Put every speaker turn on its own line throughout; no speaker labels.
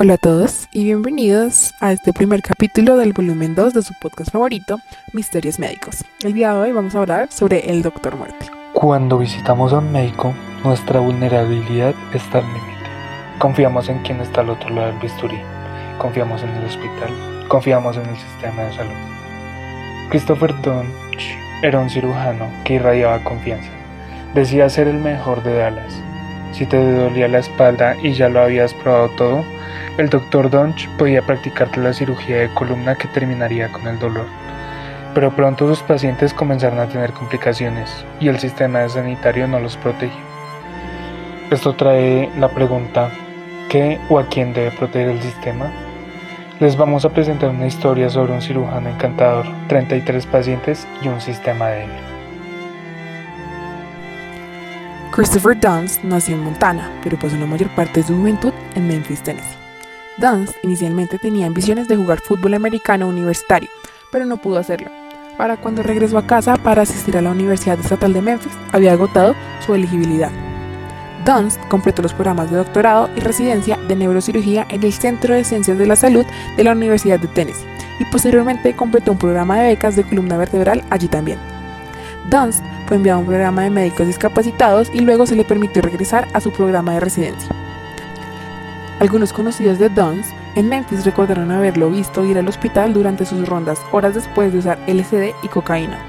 Hola a todos y bienvenidos a este primer capítulo del volumen 2 de su podcast favorito, Misterios Médicos. El día de hoy vamos a hablar sobre el Doctor Muerte.
Cuando visitamos a un médico, nuestra vulnerabilidad está al límite. Confiamos en quien está al otro lado del bisturí, confiamos en el hospital, confiamos en el sistema de salud. Christopher Dunch era un cirujano que irradiaba confianza. Decía ser el mejor de Dallas. Si te dolía la espalda y ya lo habías probado todo, el doctor Dunch podía practicarte la cirugía de columna que terminaría con el dolor. Pero pronto sus pacientes comenzaron a tener complicaciones y el sistema sanitario no los protegió. Esto trae la pregunta, ¿qué o a quién debe proteger el sistema? Les vamos a presentar una historia sobre un cirujano encantador, 33 pacientes y un sistema débil.
Christopher Dunst nació en Montana, pero pasó la mayor parte de su juventud en Memphis, Tennessee. Dunst inicialmente tenía ambiciones de jugar fútbol americano universitario, pero no pudo hacerlo. Para cuando regresó a casa para asistir a la Universidad Estatal de Memphis, había agotado su elegibilidad. Dunst completó los programas de doctorado y residencia de neurocirugía en el Centro de Ciencias de la Salud de la Universidad de Tennessee y posteriormente completó un programa de becas de columna vertebral allí también. Dunst fue enviado a un programa de médicos discapacitados y luego se le permitió regresar a su programa de residencia. Algunos conocidos de Dunst en Memphis recordaron haberlo visto ir al hospital durante sus rondas horas después de usar LSD y cocaína.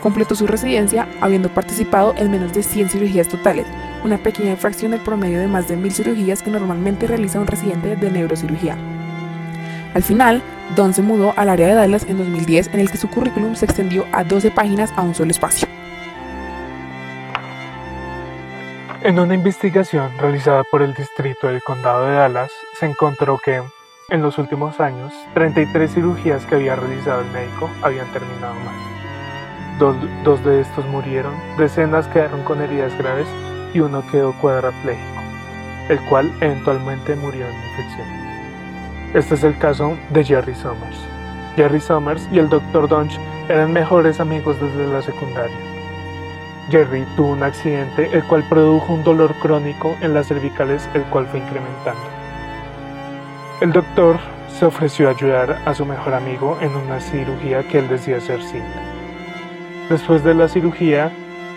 Completó su residencia habiendo participado en menos de 100 cirugías totales, una pequeña fracción del promedio de más de 1000 cirugías que normalmente realiza un residente de neurocirugía. Al final, Don se mudó al área de Dallas en 2010 en el que su currículum se extendió a 12 páginas a un solo espacio.
En una investigación realizada por el Distrito del Condado de Dallas, se encontró que, en los últimos años, 33 cirugías que había realizado el médico habían terminado mal. Dos, de estos murieron, decenas quedaron con heridas graves y uno quedó cuadraplégico, el cual eventualmente murió de infección. Este es el caso de Jerry Summers. Jerry Summers y el Dr. Dunch eran mejores amigos desde la secundaria. Jerry tuvo un accidente el cual produjo un dolor crónico en las cervicales el cual fue incrementando. El doctor se ofreció a ayudar a su mejor amigo en una cirugía que él decía ser simple. Después de la cirugía,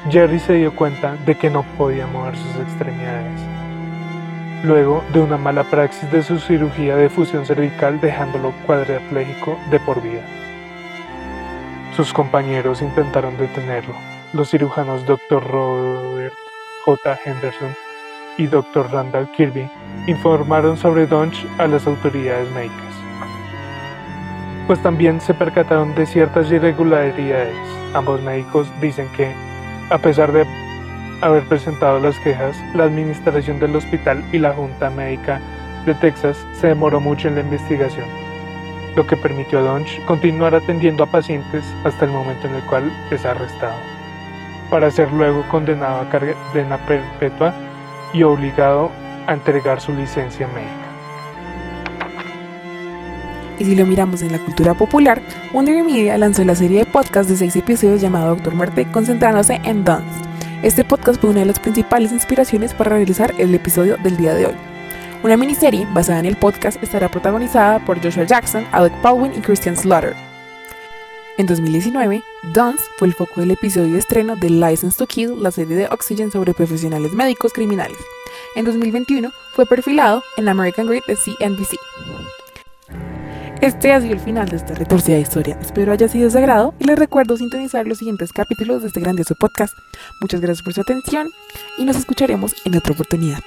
Jerry se dio cuenta de que no podía mover sus extremidades. Luego de una mala praxis de su cirugía de fusión cervical dejándolo cuadraplégico de por vida. Sus compañeros intentaron detenerlo, los cirujanos Dr. Robert J. Henderson y Dr. Randall Kirby informaron sobre Dunch a las autoridades médicas, pues también se percataron de ciertas irregularidades. Ambos médicos dicen que, a pesar de haber presentado las quejas, la administración del hospital y la Junta Médica de Texas se demoró mucho en la investigación, lo que permitió a Dunch continuar atendiendo a pacientes hasta el momento en el cual es arrestado para ser luego condenado a cadena perpetua y obligado a entregar su licencia médica.
Y si lo miramos en la cultura popular, Wonder Media lanzó la serie de podcast de seis episodios llamado Doctor Muerte, concentrándose en Dance. Este podcast fue una de las principales inspiraciones para realizar el episodio del día de hoy. Una miniserie basada en el podcast estará protagonizada por Joshua Jackson, Alec Baldwin y Christian Slaughter. En 2019, Dance fue el foco del episodio de estreno de License to Kill, la serie de Oxygen sobre profesionales médicos criminales. En 2021 fue perfilado en American Great de CNBC. Este ha sido el final de esta retorcida historia. Espero haya sido de agrado y les recuerdo sintonizar los siguientes capítulos de este grandioso podcast. Muchas gracias por su atención y nos escucharemos en otra oportunidad.